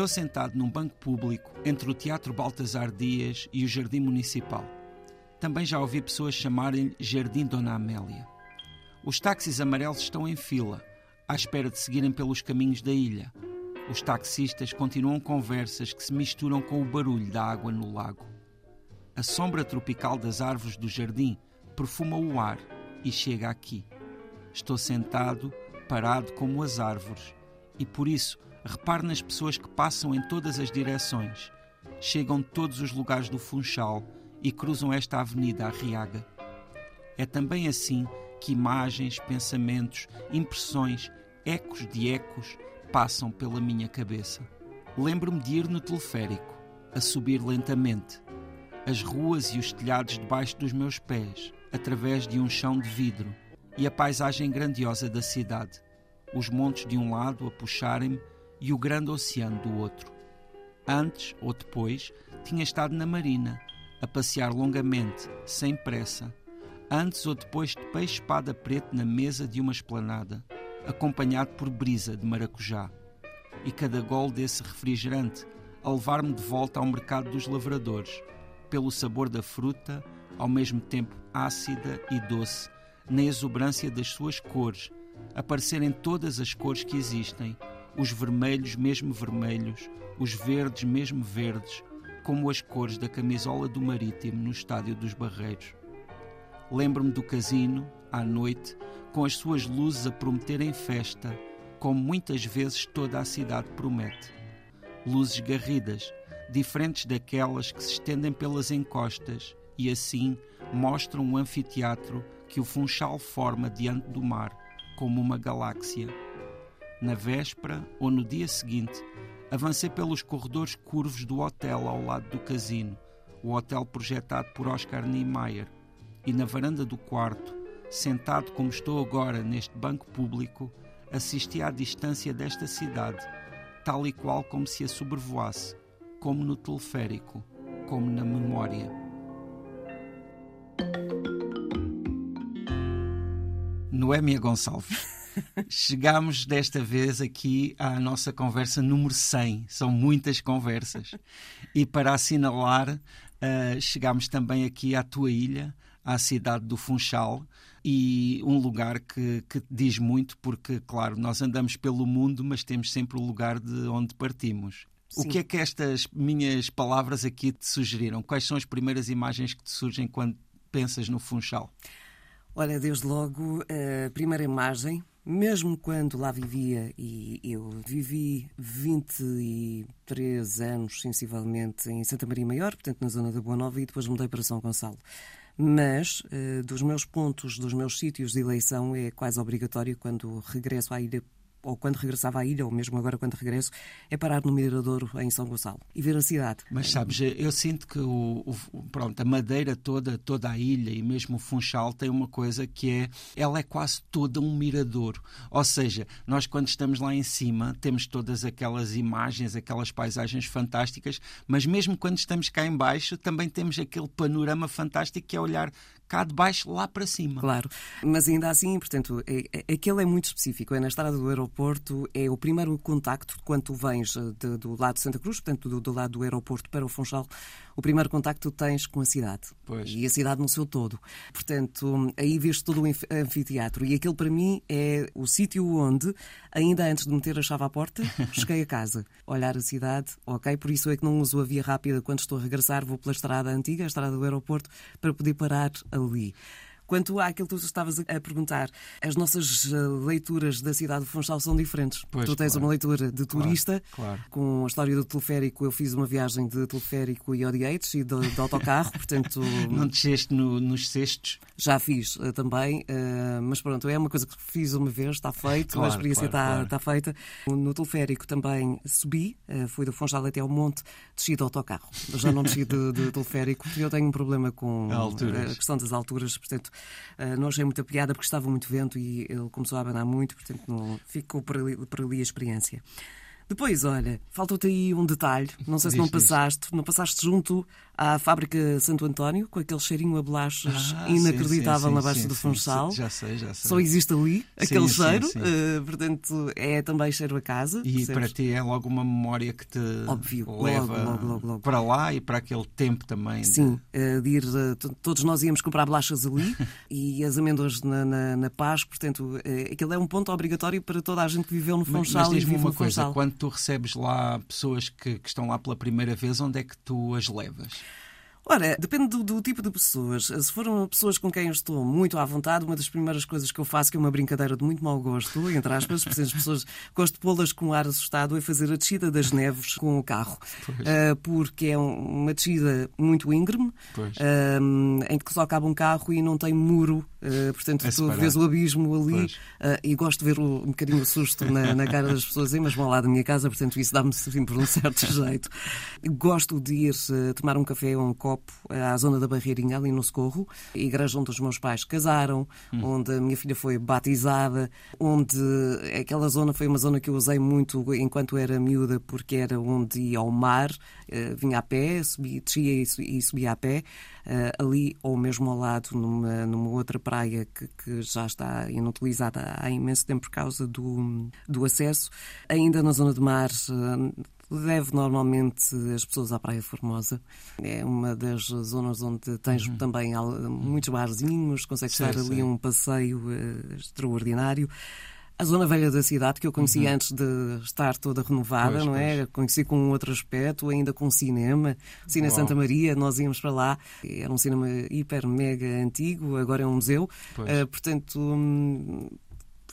Estou sentado num banco público entre o Teatro Baltasar Dias e o Jardim Municipal. Também já ouvi pessoas chamarem-lhe Jardim Dona Amélia. Os táxis amarelos estão em fila, à espera de seguirem pelos caminhos da ilha. Os taxistas continuam conversas que se misturam com o barulho da água no lago. A sombra tropical das árvores do jardim perfuma o ar e chega aqui. Estou sentado, parado como as árvores, e por isso Repare nas pessoas que passam em todas as direções, chegam de todos os lugares do Funchal e cruzam esta avenida Arriaga. É também assim que imagens, pensamentos, impressões, ecos de ecos passam pela minha cabeça. Lembro-me de ir no teleférico, a subir lentamente, as ruas e os telhados debaixo dos meus pés, através de um chão de vidro, e a paisagem grandiosa da cidade, os montes de um lado a puxarem-me e o grande oceano do outro. Antes ou depois, tinha estado na marina, a passear longamente, sem pressa. Antes ou depois de peixe espada preto na mesa de uma esplanada, acompanhado por brisa de maracujá. E cada gol desse refrigerante a levar-me de volta ao mercado dos lavradores, pelo sabor da fruta, ao mesmo tempo ácida e doce, na exuberância das suas cores, aparecerem todas as cores que existem, os vermelhos mesmo vermelhos, os verdes mesmo verdes, como as cores da camisola do Marítimo no estádio dos Barreiros. Lembro-me do casino, à noite, com as suas luzes a prometerem festa, como muitas vezes toda a cidade promete. Luzes garridas, diferentes daquelas que se estendem pelas encostas e assim mostram um anfiteatro que o Funchal forma diante do mar, como uma galáxia na véspera ou no dia seguinte, avancei pelos corredores curvos do hotel ao lado do casino, o hotel projetado por Oscar Niemeyer, e na varanda do quarto, sentado como estou agora neste banco público, assisti à distância desta cidade, tal e qual como se a sobrevoasse, como no teleférico, como na memória. Noémia Gonçalves. Chegamos desta vez aqui à nossa conversa número 100. São muitas conversas. E para assinalar, uh, chegamos também aqui à tua ilha, à cidade do Funchal, e um lugar que, que diz muito, porque, claro, nós andamos pelo mundo, mas temos sempre o lugar de onde partimos. Sim. O que é que estas minhas palavras aqui te sugeriram? Quais são as primeiras imagens que te surgem quando pensas no Funchal? Olha, desde logo, a primeira imagem mesmo quando lá vivia, e eu vivi 23 anos, sensivelmente, em Santa Maria Maior, portanto na zona da Boa Nova, e depois mudei para São Gonçalo. Mas, uh, dos meus pontos, dos meus sítios de eleição, é quase obrigatório quando regresso à ilha ou quando regressava à ilha, ou mesmo agora quando regresso, é parar no Miradouro, em São Gonçalo, e ver a cidade. Mas sabes, eu sinto que o, o, pronto, a Madeira toda, toda a ilha e mesmo o Funchal tem uma coisa que é, ela é quase toda um miradouro. Ou seja, nós quando estamos lá em cima temos todas aquelas imagens, aquelas paisagens fantásticas, mas mesmo quando estamos cá em baixo também temos aquele panorama fantástico que é olhar cá de baixo lá para cima. Claro, mas ainda assim, portanto, é, é, aquele é muito específico. É na estrada do aeroporto, é o primeiro contacto quando tu vens eh, de, do lado de Santa Cruz, portanto, do, do, lado do aeroporto para o Funchal, o primeiro contacto tens com a cidade. Pois. E a cidade no seu todo. Portanto, aí vês todo o anfiteatro. E aquele, para mim, é o sítio onde, ainda antes de meter a chave à porta, cheguei a casa. Olhar a cidade, ok, por isso é que não uso a via rápida quando estou a regressar, vou pela estrada antiga, a estrada do aeroporto, para poder parar ali. Quanto àquilo que tu estavas a perguntar, as nossas eh, leituras da cidade de Funchal são diferentes. Pois, tu tens claro. uma leitura de turista, claro, claro. com a história do teleférico. Eu fiz uma viagem de teleférico e odieitos e de, de autocarro, portanto. Não desceste no, nos cestos? Já fiz uh, também, uh, mas pronto, é uma coisa que fiz uma vez, está feito, a experiência está, está feita. No teleférico também subi, fui do Funchal até ao monte, desci de autocarro. Já não desci de, de teleférico, porque eu tenho um problema com a questão das alturas, portanto Uh, não achei muita piada porque estava muito vento e ele começou a abanar muito, portanto não, ficou por ali, por ali a experiência. Depois, olha, faltou-te aí um detalhe. Não sei se não passaste. Não passaste junto à fábrica Santo António, com aquele cheirinho a bolachas ah, inacreditável sim, sim, na Baixa sim, do Funchal. Já sei, já sei. Só existe ali aquele cheiro. Uh, portanto, é também cheiro a casa. E percebes? para ti é logo uma memória que te Óbvio, leva logo, logo, logo, para lá e para aquele tempo também. Sim, de, de ir. todos nós íamos comprar bolachas ali e as amêndoas na, na, na Paz. Portanto, uh, aquele é um ponto obrigatório para toda a gente que viveu no Funchal. Mas, mas diz-me uma coisa: Funchal. quando tu recebes lá pessoas que, que estão lá pela primeira vez, onde é que tu as levas? Ora, depende do, do, tipo de pessoas. Se foram pessoas com quem eu estou muito à vontade, uma das primeiras coisas que eu faço, que é uma brincadeira de muito mau gosto, entre aspas, porque as pessoas gosto de pô-las com um ar assustado, é fazer a descida das neves com o carro. Uh, porque é uma descida muito íngreme, uh, em que só cabe um carro e não tem muro. Uh, portanto, é tu vês o abismo ali e gosto de ver o, um bocadinho o susto na, na cara das pessoas, mas vão lá da minha casa, portanto, isso dá-me sempre um certo jeito. Gosto de ir tomar um café ou um copo Copo, à zona da Barreirinha, ali no Socorro, igreja onde os meus pais casaram, hum. onde a minha filha foi batizada, onde aquela zona foi uma zona que eu usei muito enquanto era miúda, porque era onde ia ao mar, eh, vinha a pé, subia, descia e subia a pé, ali ou mesmo ao lado, numa, numa outra praia que, que já está inutilizada há imenso tempo por causa do, do acesso, ainda na zona de mar eh, leve normalmente as pessoas à Praia Formosa. É uma das zonas onde tens uhum. também muitos barzinhos, consegues sim, ali sim. um passeio uh, extraordinário. A zona velha da cidade, que eu conheci uhum. antes de estar toda renovada, pois, não é? Pois. Conheci com um outro aspecto, ainda com cinema. Cine Uau. Santa Maria, nós íamos para lá. Era um cinema hiper, mega antigo, agora é um museu. Uh, portanto, hum,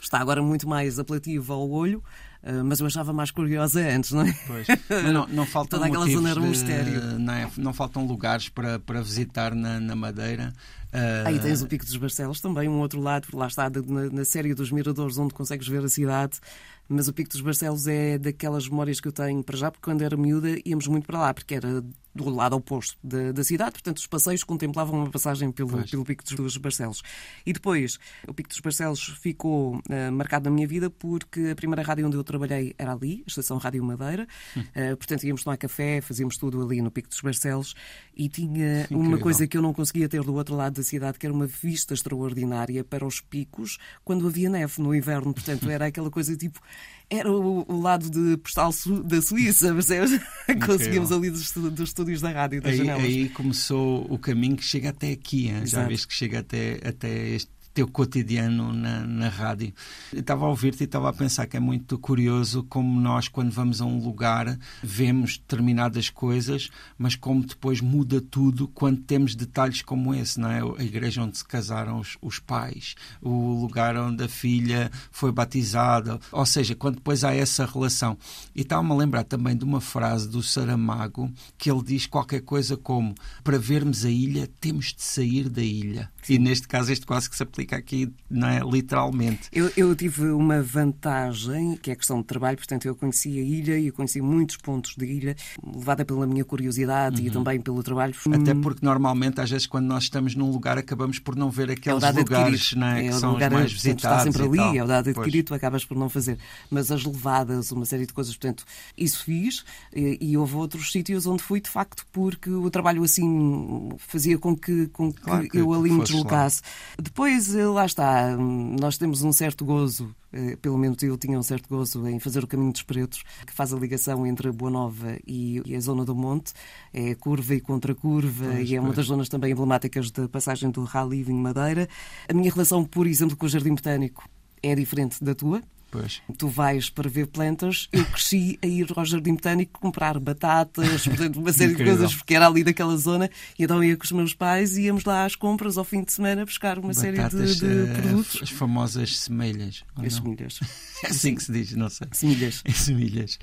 está agora muito mais apelativo ao olho. Ah, mas eu achava mais curiosa antes, não é? Pois. Mas não, não faltam Toda aquela zona era um mistério. Não, é? não, faltam lugares para, para visitar na, na Madeira. Uh... Aí tens o Pico dos Barcelos também, um outro lado, lá está, na, na série dos Miradores, onde consegues ver a cidade. Mas o Pico dos Barcelos é daquelas memórias que eu tenho para já, porque quando era miúda íamos muito para lá, porque era do lado oposto da, da, cidade, portanto os passeios contemplavam uma passagem pelo, pelo Pico dos Barcelos. E depois, o Pico dos Barcelos ficou uh, marcado na minha vida porque a primeira rádio onde eu trabalhei era ali, a Estação Rádio Madeira, uh, portanto íamos tomar café, fazíamos tudo ali no Pico dos Barcelos. E tinha Incrível. uma coisa que eu não conseguia ter do outro lado da cidade, que era uma vista extraordinária para os picos quando havia neve no inverno, portanto era aquela coisa tipo era o, o lado de postal da Suíça, percebes? Conseguimos ali dos, dos estúdios da rádio, das aí, janelas. Aí começou o caminho que chega até aqui, hein? já vês que chega até, até este teu cotidiano na, na rádio. Eu estava a ouvir-te e estava a pensar que é muito curioso como nós, quando vamos a um lugar, vemos determinadas coisas, mas como depois muda tudo quando temos detalhes como esse, não é? A igreja onde se casaram os, os pais, o lugar onde a filha foi batizada, ou seja, quando depois há essa relação. E estava-me a lembrar também de uma frase do Saramago que ele diz qualquer coisa como: para vermos a ilha, temos de sair da ilha. E neste caso, isto quase que se aplica fica aqui não é, literalmente. Eu, eu, tive uma vantagem, que é a questão de trabalho, portanto, eu conheci a ilha e eu conheci muitos pontos de ilha, levada pela minha curiosidade uhum. e também pelo trabalho. Até porque normalmente, às vezes, quando nós estamos num lugar, acabamos por não ver aqueles é lugares não é, que é são lugar, os mais visitados. Está sempre ali, é o dado adquirido, tu acabas por não fazer. Mas as levadas, uma série de coisas, portanto, isso fiz e, e houve outros sítios onde fui, de facto, porque o trabalho assim fazia com que, com que, claro que eu ali me deslocasse. Lá. Depois lá está, nós temos um certo gozo, eh, pelo menos eu tinha um certo gozo em fazer o Caminho dos Pretos, que faz a ligação entre a Boa Nova e, a Zona do Monte, é curva e contra-curva, e é uma das zonas também emblemáticas da passagem do Rally Vinho Madeira. A minha relação, por exemplo, com o Jardim Botânico é diferente da tua. Pois. Tu vais para ver plantas. Eu cresci a ir ao Jardim Botânico comprar batatas, portanto, uma série de coisas, porque era ali daquela zona. E então ia com os meus pais e íamos lá às compras ao fim de semana buscar uma batatas, série de, de uh, produtos. As famosas semelhas. As semilhas. É assim que se diz, não sei. Semilhas. É semilhas.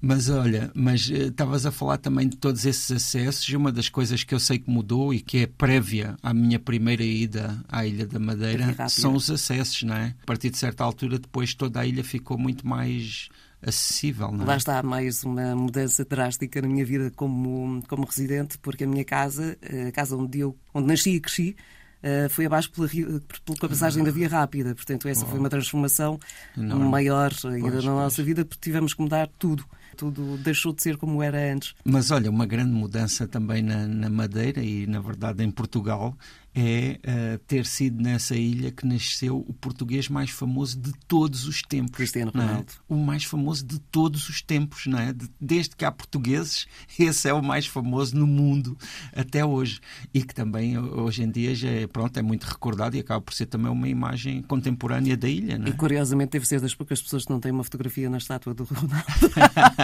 Mas olha, mas uh, estavas a falar também de todos esses acessos e uma das coisas que eu sei que mudou e que é prévia à minha primeira ida à Ilha da Madeira são os acessos, não é? A partir de certa altura, depois toda a ilha ficou muito mais acessível, não é? Lá está mais uma mudança drástica na minha vida como, como residente, porque a minha casa, a casa onde eu onde nasci e cresci, uh, foi abaixo pela, pela passagem da via rápida. Portanto, essa oh. foi uma transformação Enorme. maior ainda pois, na nossa pois. vida, porque tivemos que mudar tudo tudo deixou de ser como era antes. Mas olha, uma grande mudança também na, na Madeira e, na verdade, em Portugal é uh, ter sido nessa ilha que nasceu o português mais famoso de todos os tempos. Cristiano é? Ronaldo. É? O mais famoso de todos os tempos, não é? De, desde que há portugueses, esse é o mais famoso no mundo até hoje. E que também hoje em dia já é, pronto, é muito recordado e acaba por ser também uma imagem contemporânea da ilha, não é? E curiosamente deve ser das poucas pessoas que não têm uma fotografia na estátua do Ronaldo.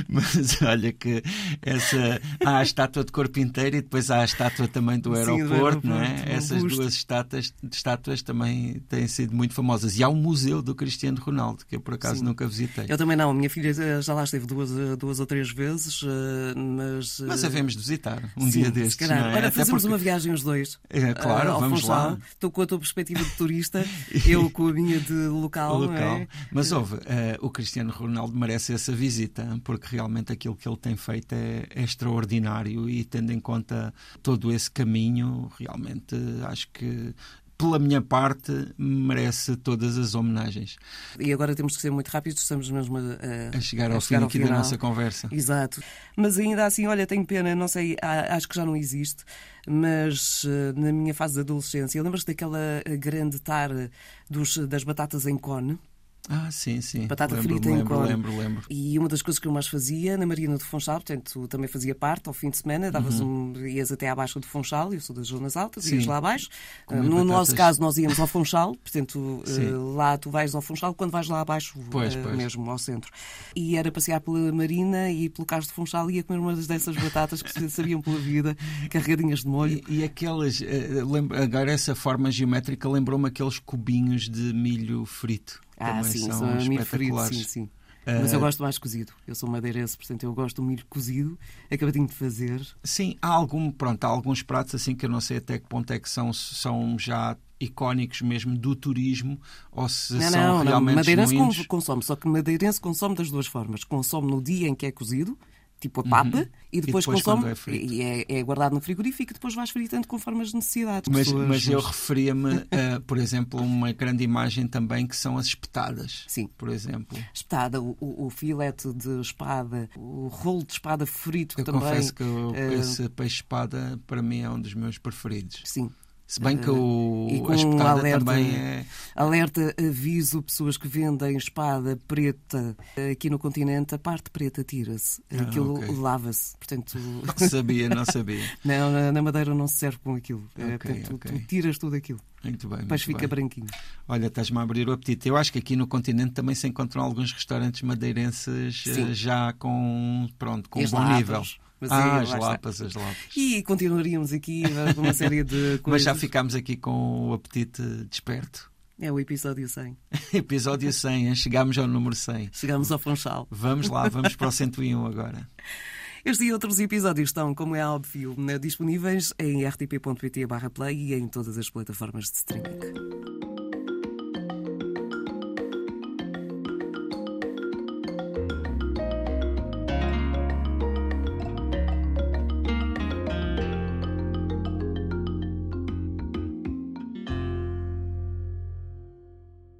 Mas olha que essa há a estátua de corpo inteiro e depois há a estátua também do aeroporto, Sim, do aeroporto não é? Essas duas estátuas, estátuas também têm sido muito famosas. E há um museu do Cristiano Ronaldo, que eu por acaso Sim. nunca visitei. Eu também não. A minha filha eh, já lá esteve duas, eh, duas ou três vezes, eh, mas. Mas havemos de visitar um Sim, dia destes. Não é? Olha, fazemos porque... uma viagem os dois. É, claro, uh, vamos lá. Estou com a tua perspectiva de turista, eu com a minha de local. local. É? Mas houve, uh, o Cristiano Ronaldo merece essa visita, porque realmente aquilo que ele tem feito é, é extraordinário e tendo em conta todo esse caminho, realmente acho que pela minha parte, merece todas as homenagens. E agora temos que ser muito rápidos, estamos mesmo a, a, a chegar ao a fim chegar aqui da nossa conversa. Exato. Mas ainda assim, olha, tenho pena, não sei, acho que já não existe, mas eh, na minha fase de adolescência, lembras-te daquela grande tara dos, das batatas em cone? Ah, sim, sim. Batata lembro, frita lembro, em cone. Lembro, lembro. E uma das coisas que eu mais fazia na Marina de Funchal, portanto, também fazia parte ao fim de semana, davas uhum. um, ias até abaixo de Funchal, eu sou das zonas altas, sim. ias lá abaixo. Uh, no batatas... nosso caso, nós íamos ao Funchal, portanto, uh, lá tu vais ao Funchal, quando vais lá abaixo, pois, uh, pois. mesmo ao centro. E era passear pela Marina e pelo Cais de Funchal e ia comer umas dessas batatas que sabiam pela vida, carregadinhas de molho. E, e aquelas, agora essa forma geométrica lembrou-me aqueles cubinhos de milho frito. Ah, sim, são, são espetaculares. Frito, sim, sim. Mas eu ah, gosto mais cozido. Eu sou madeirense, portanto eu gosto do milho cozido, acabadinho de fazer. Sim, há algum, pronto, há alguns pratos assim que eu não sei até que ponto é que são, são já icónicos mesmo do turismo ou se não, são não, realmente não. Madeirense consome, só que madeirense consome das duas formas. Consome no dia em que é cozido tipo a papa, uhum. e depois, e depois consome é e é, é, guardado no frigorífico e depois vais fritando conforme as necessidades. Mas, pessoas, mas eu referia-me, uh, por exemplo, a uma grande imagem também que são as espetadas. Sim. Por exemplo. Espetada, o, o, filete de espada, o rolo de espada frito eu também. confesso que eu, uh, esse peixe-espada para mim é um dos meus preferidos. Sim. Se bem que o, e com a espetada alerta, também é. Alerta, aviso pessoas que vendem espada preta aqui no continente, a parte preta tira-se. Ah, Aquilo okay. lava-se. Portanto... Não sabia, não sabia. não, na Madeira não se serve com aquilo. É, okay, Portanto, okay. tu tiras tudo aquilo. Muito bem. Depois fica bem. branquinho. Olha, estás-me a abrir o apetite. Eu acho que aqui no continente também se encontram alguns restaurantes madeirenses Sim. Eh, já com, pronto, com um bom nível. Mas ah, as lapas, as lapas. E continuaríamos aqui com uma série de coisas. Mas já ficámos aqui com o apetite desperto. É o episódio 100. episódio 100, hein? chegámos ao número 100. Chegamos ao Funchal. Vamos lá, vamos para o 101 agora. Este e outros episódios estão, como é óbvio, disponíveis em rtp.pt/play e em todas as plataformas de streaming.